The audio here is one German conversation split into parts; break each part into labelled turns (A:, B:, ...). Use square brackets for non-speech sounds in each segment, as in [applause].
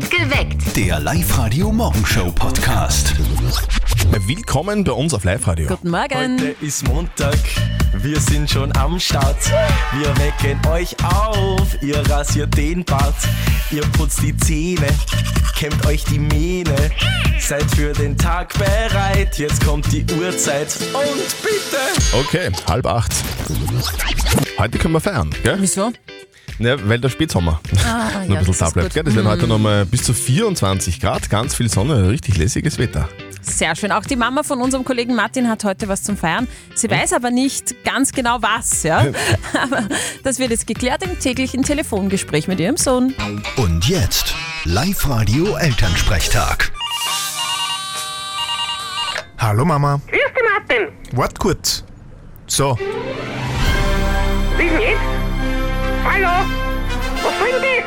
A: Geweckt.
B: Der Live-Radio-Morgenshow-Podcast.
C: Willkommen bei uns auf Live-Radio.
D: Guten Morgen.
E: Heute ist Montag, wir sind schon am Start. Wir wecken euch auf, ihr rasiert den Bart, ihr putzt die Zähne, kämmt euch die Mähne. Seid für den Tag bereit, jetzt kommt die Uhrzeit und bitte.
C: Okay, halb acht. Heute können wir feiern, gell?
D: Wieso?
C: Ja, weil der Spätsommer
D: Ah, [laughs]
C: noch
D: ja,
C: ein bisschen
D: das
C: da
D: ist
C: bleibt.
D: gut.
C: Gell? Das werden heute nochmal bis zu 24 Grad, ganz viel Sonne, richtig lässiges Wetter.
D: Sehr schön. Auch die Mama von unserem Kollegen Martin hat heute was zum Feiern. Sie weiß aber nicht ganz genau was, ja. [laughs] Aber das wird jetzt geklärt im täglichen Telefongespräch mit ihrem Sohn.
B: Und jetzt Live-Radio-Elternsprechtag.
F: Hallo Mama,
G: Grüß dich, Martin.
F: wart kurz. So,
G: Wie denn jetzt? Hallo? Was soll denn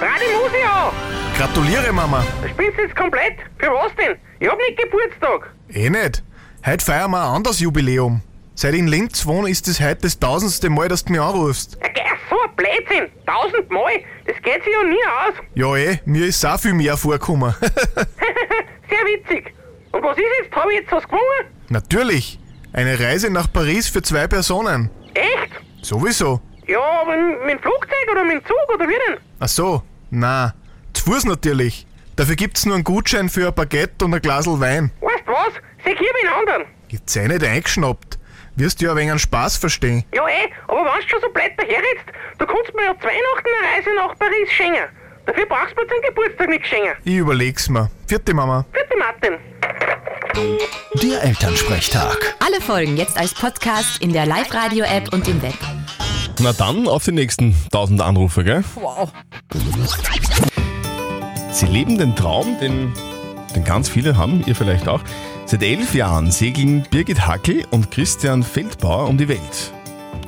G: das? Musik an.
F: gratuliere Mama.
G: Spinnst jetzt komplett? Für was denn? Ich hab nicht Geburtstag.
F: Eh nicht. Heute feiern wir ein anderes Jubiläum. Seit ich in Linz wohne, ist es heute das tausendste Mal, dass du mich anrufst.
G: Ja, geh, so ein Blödsinn. Tausendmal. Das geht sich ja nie aus. [laughs]
F: Ja eh, mir ist auch viel mehr vorgekommen. [laughs]
G: Sehr witzig. Und was ist jetzt? Hab ich jetzt was gewonnen?
F: Natürlich. Eine Reise nach Paris für zwei Personen.
G: Echt?
F: Sowieso.
G: Ja, aber mit dem Flugzeug oder mit dem Zug oder wie denn?
F: Ach so, na, zu Fuß natürlich. Dafür gibt's nur einen Gutschein für ein Baguette und ein Glasl Wein.
G: Weißt was? Sag hier den anderen.
F: Jetzt eh nicht eingeschnappt. Wirst du ja ein wenig einen Spaß verstehen.
G: Ja eh, aber wenn du schon so blöd daherredst, du kannst mir ja zu Weihnachten eine Reise nach Paris schenken. Dafür brauchst du mir zum Geburtstag nichts schenken.
F: Ich überleg's mir. Vierte Mama.
G: Bitte, Martin.
B: Der Elternsprechtag.
A: Alle Folgen jetzt als Podcast in der Live-Radio-App und im Web.
C: Na dann auf die nächsten 1000 Anrufe, gell?
D: Wow.
C: Sie leben den Traum, den, den ganz viele haben, ihr vielleicht auch. Seit elf Jahren segeln Birgit Hackel und Christian Feldbauer um die Welt.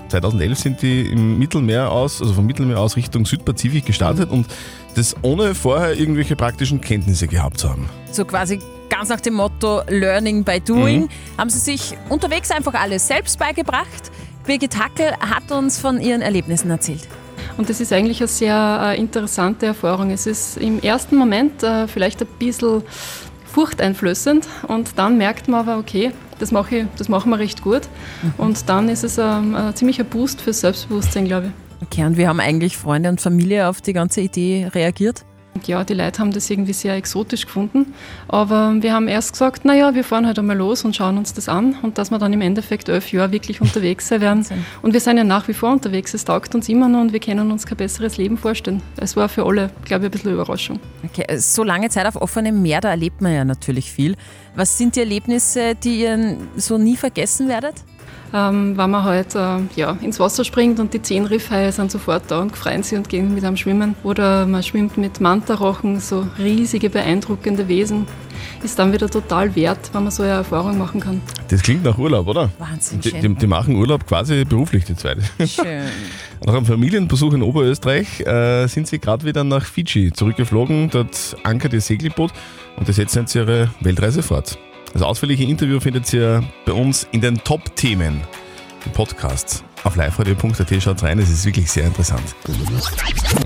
C: 2011 sind die im Mittelmeer aus, also vom Mittelmeer aus Richtung Südpazifik gestartet und das ohne vorher irgendwelche praktischen Kenntnisse gehabt zu haben.
D: So quasi ganz nach dem Motto Learning by Doing haben sie sich unterwegs einfach alles selbst beigebracht. Birgit Hackel hat uns von ihren Erlebnissen erzählt.
H: Und das ist eigentlich eine sehr äh, interessante Erfahrung. Es ist im ersten Moment äh, vielleicht ein bisschen furchteinflößend und dann merkt man aber, okay, das, mache ich, das machen wir recht gut. Und dann ist es ähm, ein ziemlicher Boost fürs Selbstbewusstsein, glaube ich.
D: Okay, und wie haben eigentlich Freunde und Familie auf die ganze Idee reagiert?
H: Und ja, die Leute haben das irgendwie sehr exotisch gefunden. Aber wir haben erst gesagt, naja, wir fahren halt einmal los und schauen uns das an. Und dass wir dann im Endeffekt elf Jahre wirklich unterwegs sein werden. Und wir sind ja nach wie vor unterwegs. Es taugt uns immer noch und wir können uns kein besseres Leben vorstellen. Es war für alle, glaube ich, ein bisschen eine Überraschung.
D: Okay, so lange Zeit auf offenem Meer, da erlebt man ja natürlich viel. Was sind die Erlebnisse, die ihr so nie vergessen werdet?
H: Ähm, wenn man halt äh, ja, ins Wasser springt und die zehn Riffhaie sind sofort da und freuen sich und gehen mit einem schwimmen. Oder man schwimmt mit Mantarochen, so riesige, beeindruckende Wesen. Ist dann wieder total wert, wenn man so eine Erfahrung machen kann.
C: Das klingt nach Urlaub, oder?
D: Wahnsinn,
C: Die,
D: schön.
C: die, die machen Urlaub quasi beruflich, die zweite.
D: Schön. [laughs]
C: Nach einem Familienbesuch in Oberösterreich äh, sind sie gerade wieder nach Fidschi zurückgeflogen. Dort ankert ihr Segelboot und das setzen jetzt ihre Weltreise fort. Das ausführliche Interview findet ihr bei uns in den Top-Themen im Podcast. Auf liveradio.at schaut rein, es ist wirklich sehr interessant.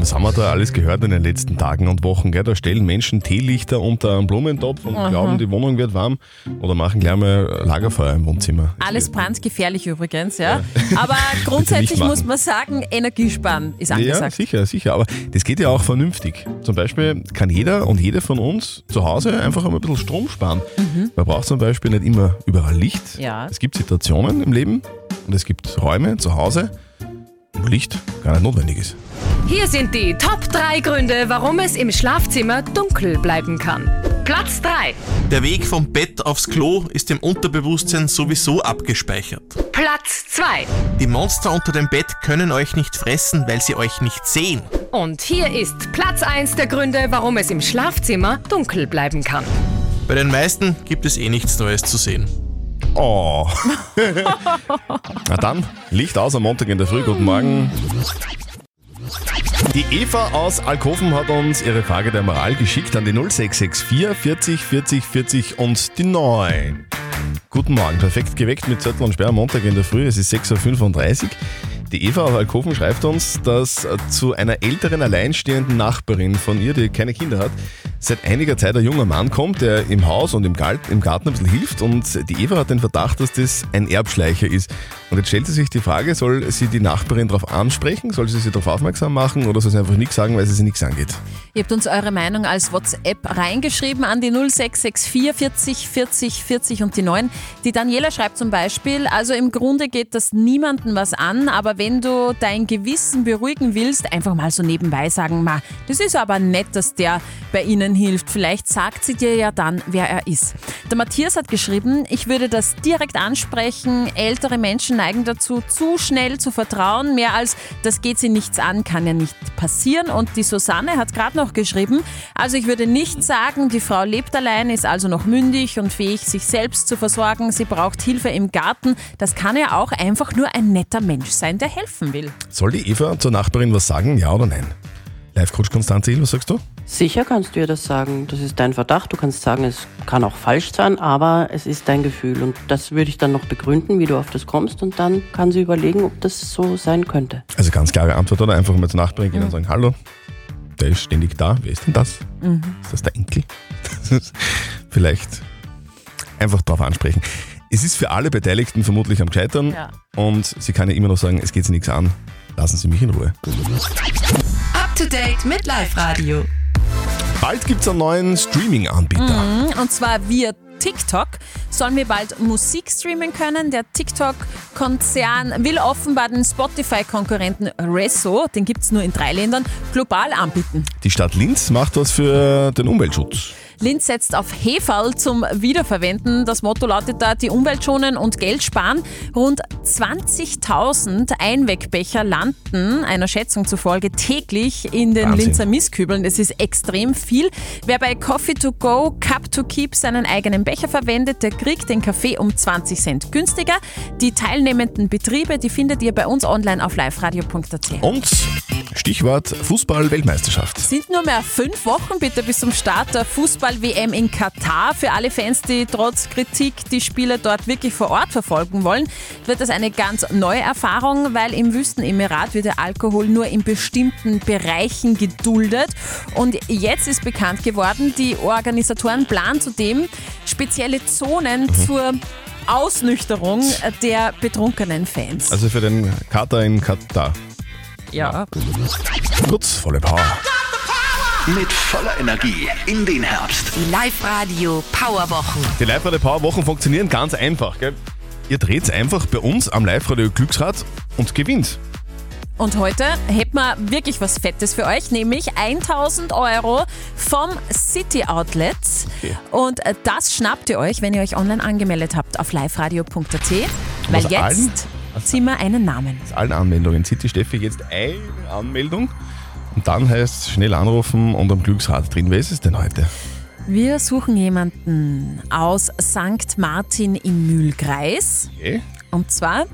C: Was haben wir da alles gehört in den letzten Tagen und Wochen? Gell? Da stellen Menschen Teelichter unter einen Blumentopf und glauben, die Wohnung wird warm oder machen gleich mal Lagerfeuer im Wohnzimmer.
D: Alles brandgefährlich übrigens, ja. Aber [laughs] grundsätzlich muss man sagen, Energiesparen ist
C: Ja,
D: angesagt.
C: sicher, sicher. Aber das geht ja auch vernünftig. Zum Beispiel kann jeder und jede von uns zu Hause einfach einmal ein bisschen Strom sparen. Man braucht zum Beispiel nicht immer überall Licht.
D: Ja.
C: Es gibt Situationen im Leben und es gibt Räume zu Hause, wo Licht gar nicht notwendig ist.
I: Hier sind die Top 3 Gründe, warum es im Schlafzimmer dunkel bleiben kann. Platz 3.
E: Der Weg vom Bett aufs Klo ist im Unterbewusstsein sowieso abgespeichert.
I: Platz 2.
E: Die Monster unter dem Bett können euch nicht fressen, weil sie euch nicht sehen.
I: Und hier ist Platz 1 der Gründe, warum es im Schlafzimmer dunkel bleiben kann.
E: Bei den meisten gibt es eh nichts Neues zu sehen.
C: Oh. [laughs] Na dann, Licht aus am Montag in der Früh. Guten Morgen. Die Eva aus Alkoven hat uns ihre Frage der Moral geschickt an die 0664 40 40 40 und die 9. Guten Morgen, perfekt geweckt mit Zettel und Sperr am Montag in der Früh. Es ist 6.35 Uhr. Die Eva aus Alkoven schreibt uns, dass zu einer älteren alleinstehenden Nachbarin von ihr, die keine Kinder hat, seit einiger Zeit ein junger Mann kommt, der im Haus und im Garten ein bisschen hilft und die Eva hat den Verdacht, dass das ein Erbschleicher ist. Und jetzt stellt sie sich die Frage, soll sie die Nachbarin darauf ansprechen, soll sie sie darauf aufmerksam machen oder soll sie einfach nichts sagen, weil sie sie nichts angeht?
D: Ihr habt uns eure Meinung als WhatsApp reingeschrieben an die 0664 40 40 40 und die 9. Die Daniela schreibt zum Beispiel, also im Grunde geht das niemandem was an, aber wenn du dein Gewissen beruhigen willst, einfach mal so nebenbei sagen, ma, das ist aber nett, dass der bei Ihnen hilft. Vielleicht sagt sie dir ja dann, wer er ist. Der Matthias hat geschrieben, ich würde das direkt ansprechen. Ältere Menschen neigen dazu, zu schnell zu vertrauen. Mehr als das geht sie nichts an, kann ja nicht passieren. Und die Susanne hat gerade noch geschrieben, also ich würde nicht sagen, die Frau lebt allein, ist also noch mündig und fähig, sich selbst zu versorgen. Sie braucht Hilfe im Garten. Das kann ja auch einfach nur ein netter Mensch sein, der helfen will.
C: Soll die Eva zur Nachbarin was sagen, ja oder nein? Live-Coach Konstanze Hill, was sagst du?
J: Sicher kannst du ihr das sagen. Das ist dein Verdacht. Du kannst sagen, es kann auch falsch sein, aber es ist dein Gefühl. Und das würde ich dann noch begründen, wie du auf das kommst. Und dann kann sie überlegen, ob das so sein könnte.
C: Also ganz klare Antwort, oder? Einfach mal zur Nachbarin gehen und sagen, hallo, der ist ständig da, wer ist denn das? Ist das der Enkel? Das [laughs] Vielleicht einfach drauf ansprechen. Es ist für alle Beteiligten vermutlich am Gescheitern
D: Ja.
C: und sie kann ja immer noch sagen, es geht sie nichts an, lassen Sie mich in Ruhe.
A: Up to date mit Live Radio.
C: Bald gibt es einen neuen Streaming-Anbieter.
D: Mhm, Und zwar via TikTok sollen wir bald Musik streamen können. Der TikTok-Konzern will offenbar den Spotify-Konkurrenten Resso, den gibt es nur in drei Ländern, global anbieten.
C: Die Stadt Linz macht was für den Umweltschutz.
D: Linz setzt auf Heferl zum Wiederverwenden. Das Motto lautet da, die Umwelt schonen und Geld sparen. Rund 20.000 Einwegbecher landen, einer Schätzung zufolge, täglich in den
C: Wahnsinn.
D: Linzer Mistkübeln. Das ist extrem viel. Wer bei Coffee to go, Cup to keep seinen eigenen Becher verwendet, der kriegt den Kaffee um 20 Cent günstiger. Die teilnehmenden Betriebe, die findet ihr bei uns online auf liveradio.at.
C: Und Stichwort Fußball-Weltmeisterschaft.
D: sind nur mehr fünf Wochen bitte bis zum Start der Fußball-WM in Katar. Für alle Fans, die trotz Kritik die Spiele dort wirklich vor Ort verfolgen wollen, wird das eine ganz neue Erfahrung, weil im Wüstenemirat wird der Alkohol nur in bestimmten Bereichen geduldet. Und jetzt ist bekannt geworden, die Organisatoren planen zudem spezielle Zonen zur Ausnüchterung der betrunkenen Fans.
C: Also für den Kater in Katar.
D: ja.
B: Kurz volle Power. Mit voller Energie in den Herbst.
A: Die Live Radio Powerwochen.
C: Die Live-Radio Power Wochen funktionieren ganz einfach. Gell? Ihr dreht einfach bei uns am Live-Radio Glücksrad und gewinnt.
D: Und heute hätten wir wirklich was Fettes für euch, nämlich 1000 Euro vom City Outlet. Und äh, das schnappt ihr euch, wenn ihr euch online angemeldet habt auf liveradio.at. Weil
C: aus allen-
D: jetzt ziehen wir einen Namen.
C: Aus allen Anmeldungen zieht die Steffi jetzt eine Anmeldung und dann heißt es schnell anrufen und am Glücksrad drehen. Wer ist es denn heute?
D: Wir suchen jemanden aus St. Martin im Mühlkreis.
C: Okay.
D: Und zwar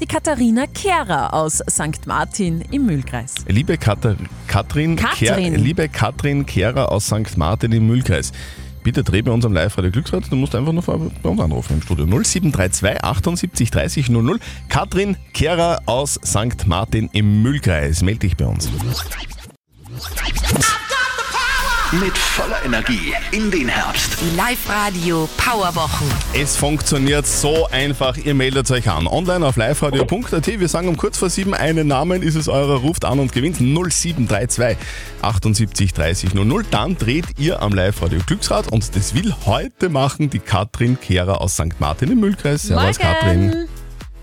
D: die Katharina Kehrer aus St. Martin im Mühlkreis.
C: Liebe Katar Katrin,
D: Katrin.
C: Kehr, liebe Katrin Kehrer aus St. Martin im Mühlkreis. Bitte dreh bei uns am Live-Radio Glücksrad, du musst einfach nur vor- bei uns anrufen im Studio 0732 78 30 00. Katrin Kehrer aus St. Martin im Mühlkreis. Meld dich bei uns.
B: Mit voller Energie in den Herbst.
A: Die Live Radio Powerwochen.
C: Es funktioniert so einfach. Ihr meldet euch an. Online auf liveradio.at. Wir sagen um kurz vor sieben einen Namen, ist es eurer, ruft an und gewinnt 0732 78 30 00. Dann dreht ihr am Live-Radio Glücksrad und das will heute machen die Katrin Kehrer aus St. Martin im Mühlkreis. Servus, Katrin.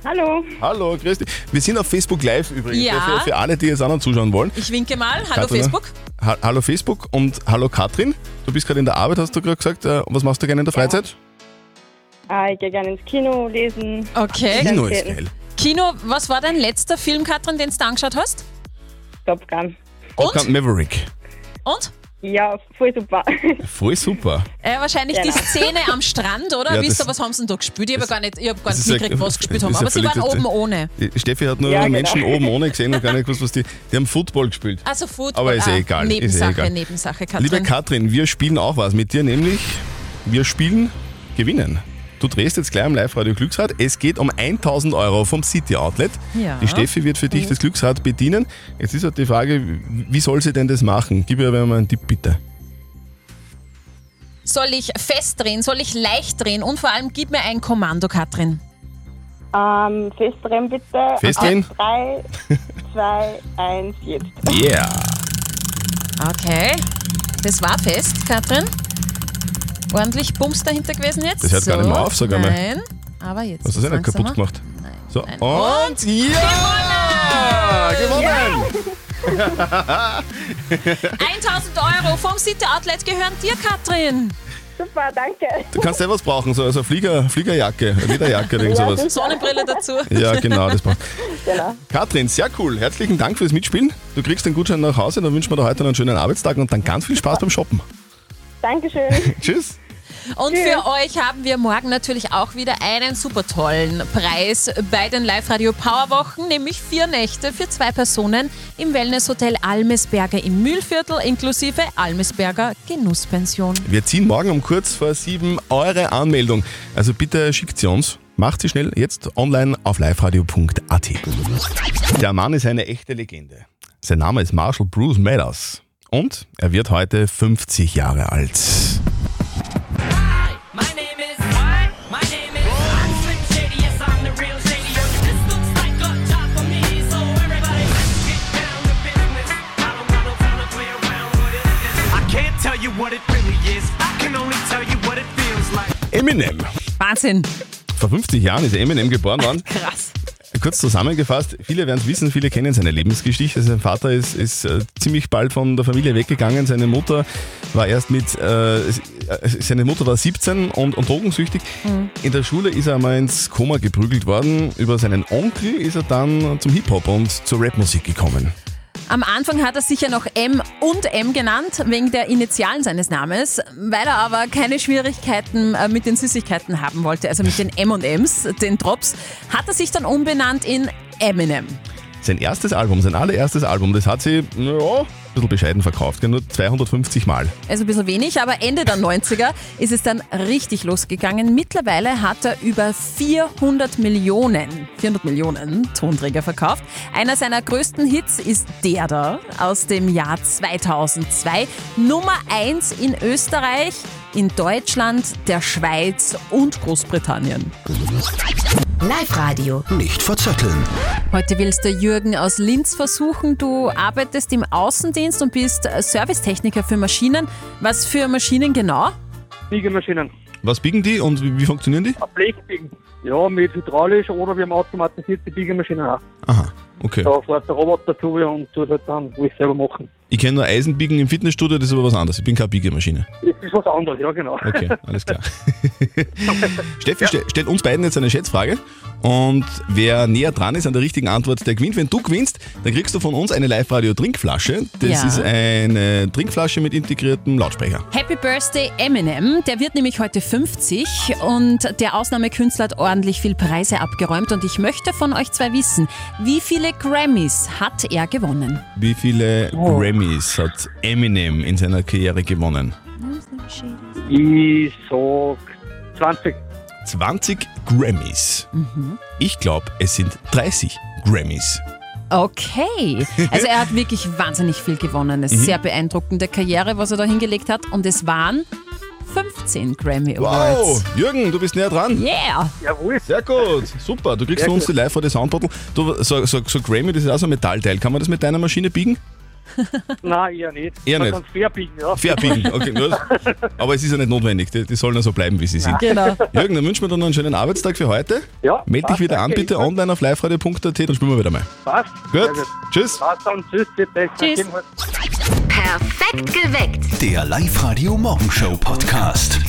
K: Hallo.
C: Hallo, grüß dich. Wir sind auf Facebook Live übrigens,
D: Ja.
C: für, für alle, die jetzt auch noch zuschauen wollen.
D: Ich winke mal. Hallo
C: Katrin,
D: Facebook.
C: Ha hallo Facebook und hallo Katrin. Du bist gerade in der Arbeit, hast du gerade gesagt. Äh, was machst du gerne in der Freizeit?
K: Ah, ich gehe gerne ins Kino lesen.
D: Okay.
C: Kino ist geil.
D: Kino, was war dein letzter Film, Katrin, den du angeschaut hast?
K: Top Gun.
C: Top Gun Maverick.
D: Und?
K: Ja, voll super. [laughs]
C: Voll super.
D: Äh, wahrscheinlich die
K: Genau.
D: Szene am Strand, oder?
C: Ja,
D: Wisst
C: das-
D: ihr, was haben sie denn da gespielt? Ich habe gar nicht, ich hab gar nicht mitgekriegt, was sie [laughs] gespielt haben. Aber sie waren oben ohne.
C: Die Steffi hat nur
K: Ja, genau.
C: Menschen oben ohne gesehen und gar nicht gewusst, was die. Die haben Football gespielt.
D: Also Football.
C: Aber ist eh
D: ah,
C: egal, ist eh
D: Nebensache,
C: egal.
D: Nebensache, Katrin.
C: Liebe Katrin, wir spielen auch was mit dir, nämlich wir spielen Gewinnen. Du drehst jetzt gleich am Live-Radio Glücksrad. Es geht um 1000 Euro vom City Outlet.
D: Ja.
C: Die Steffi wird für dich das Glücksrad bedienen. Jetzt ist halt die Frage, wie soll sie denn das machen? Gib ihr aber mal einen Tipp, bitte.
D: Soll ich festdrehen? Soll ich leicht drehen? Und vor allem gib mir ein Kommando, Katrin.
K: Ähm, festdrehen bitte.
C: Festdrehen?
K: Auf 3, 2, 1, jetzt.
C: Yeah!
D: Okay. Das war fest, Katrin. Ordentlich Bums dahinter gewesen jetzt.
C: Das hört gar nicht mehr auf, sag einmal.
D: Nein, aber jetzt.
C: Hast du das eh nicht kaputt gemacht? So,
D: Nein.
C: und ja! Gewonnen!
D: 1000 [laughs] Euro vom City Outlet gehören dir, Katrin.
K: Super, danke.
C: Du kannst ja was brauchen, so also Flieger, Fliegerjacke, eine Lederjacke oder irgend
K: Ja,
C: sowas.
D: Sonnenbrille dazu.
C: Ja, genau, das braucht. [laughs]
K: Genau.
C: Katrin, sehr cool. Herzlichen Dank fürs Mitspielen. Du kriegst den Gutschein nach Hause, dann wünschen wir dir heute noch einen schönen Arbeitstag und dann ganz viel Spaß beim Shoppen.
K: Dankeschön. [laughs]
C: Tschüss.
D: Und für euch haben wir morgen natürlich auch wieder einen super tollen Preis bei den Live-Radio Powerwochen, nämlich vier Nächte für zwei Personen im Wellnesshotel Almesberger im Mühlviertel inklusive Almesberger Genusspension.
C: Wir ziehen morgen um kurz vor sieben eure Anmeldung. Also bitte schickt sie uns. Macht sie schnell jetzt online auf liveradio.at. Der Mann ist eine echte Legende. Sein Name ist Marshall Bruce Meadows. Und er wird heute 50 Jahre alt. Eminem.
D: Wahnsinn.
C: Vor 50 Jahren ist Eminem geboren worden. [laughs]
D: Krass.
C: Kurz zusammengefasst, viele werden es wissen, viele kennen seine Lebensgeschichte. Sein Vater ist, ist äh, ziemlich bald von der Familie weggegangen. Seine Mutter war erst mit, äh, äh, seine Mutter war 17 und, und drogensüchtig. In der Schule ist er einmal ins Koma geprügelt worden. Über seinen Onkel ist er dann zum Hip-Hop und zur Rapmusik gekommen.
D: Am Anfang hat er sicher noch M und M genannt, wegen der Initialen seines Namens. Weil er aber keine Schwierigkeiten äh, mit den Süßigkeiten haben wollte, also mit den M&Ms, den Drops, hat er sich dann umbenannt in Eminem.
C: Sein erstes Album, sein allererstes Album, das hat sie, ja, ein bisschen bescheiden verkauft, nur 250 Mal.
D: Also ein bisschen wenig, aber Ende der 90er ist es dann richtig losgegangen. Mittlerweile hat er über 400 Millionen, 400 Millionen Tonträger verkauft. Einer seiner größten Hits ist der da aus dem Jahr 2002. Nummer 1 in Österreich, in Deutschland, der Schweiz und Großbritannien.
A: Live-Radio.
B: Nicht verzetteln.
D: Heute willst du Jürgen aus Linz versuchen. Du arbeitest im Außendienst und bist Servicetechniker für Maschinen. Was für Maschinen genau?
L: Biegemaschinen.
C: Was biegen die und wie, funktionieren die?
L: Blech biegen. Ja, mit hydraulisch oder wir haben automatisierte Biegemaschinen auch.
C: Aha, okay.
L: Da fährt der Roboter dazu und tut halt dann alles selber machen.
C: Ich kenne nur Eisenbiegen im Fitnessstudio, das ist aber was anderes. Ich bin keine Biegemaschine.
L: Das ist was anderes, ja genau.
C: Okay, alles klar. [laughs] [laughs] Steffi stell, stellt uns beiden jetzt eine Schätzfrage und wer näher dran ist an der richtigen Antwort, der gewinnt. Wenn du gewinnst, dann kriegst du von uns eine Live-Radio-Trinkflasche. Das
D: Ja.
C: ist eine Trinkflasche mit integriertem Lautsprecher.
D: Happy Birthday Eminem, der wird nämlich heute 50 und der Ausnahmekünstler hat ordentlich viel Preise abgeräumt und ich möchte von euch zwei wissen, wie viele Grammys hat er gewonnen?
C: Wie viele Grammys hat Eminem in seiner Karriere gewonnen?
L: Ich sag 20.
C: 20 Grammys. Ich glaube, es sind 30 Grammys.
D: Okay, also er hat wirklich wahnsinnig viel gewonnen. Es ist
C: Mhm.
D: sehr beeindruckende Karriere, was er da hingelegt hat und es waren 15 Grammy Awards.
C: Wow, Jürgen, du bist näher dran.
D: Yeah!
L: Jawohl.
C: Sehr gut, super. Du kriegst
L: Sehr
C: von uns
L: gut.
C: die live die Soundbottle. Du, so, so, so Grammy, das ist auch so ein Metallteil. Kann man das mit deiner Maschine biegen? [laughs]
L: Nein, eher nicht.
C: Eher
L: Man
C: nicht.
L: kann's fair biegen, ja.
C: Fair biegen, okay. [laughs] Nur, aber es ist ja nicht notwendig. Die, die sollen ja so bleiben, wie sie sind.
D: Genau.
C: Jürgen, dann wünschen wir dir noch einen schönen Arbeitstag für heute.
L: Ja.
C: Meld dich
L: passt,
C: wieder an,
L: danke,
C: bitte
L: ich-
C: online auf liveradio.at, dann spielen wir wieder mal.
L: Passt.
C: Gut,
L: Sehr gut.
C: tschüss.
L: Passt dann, tschüss, bitte.
D: Tschüss.
I: Perfekt geweckt.
B: Der Live-Radio Morgenshow Podcast.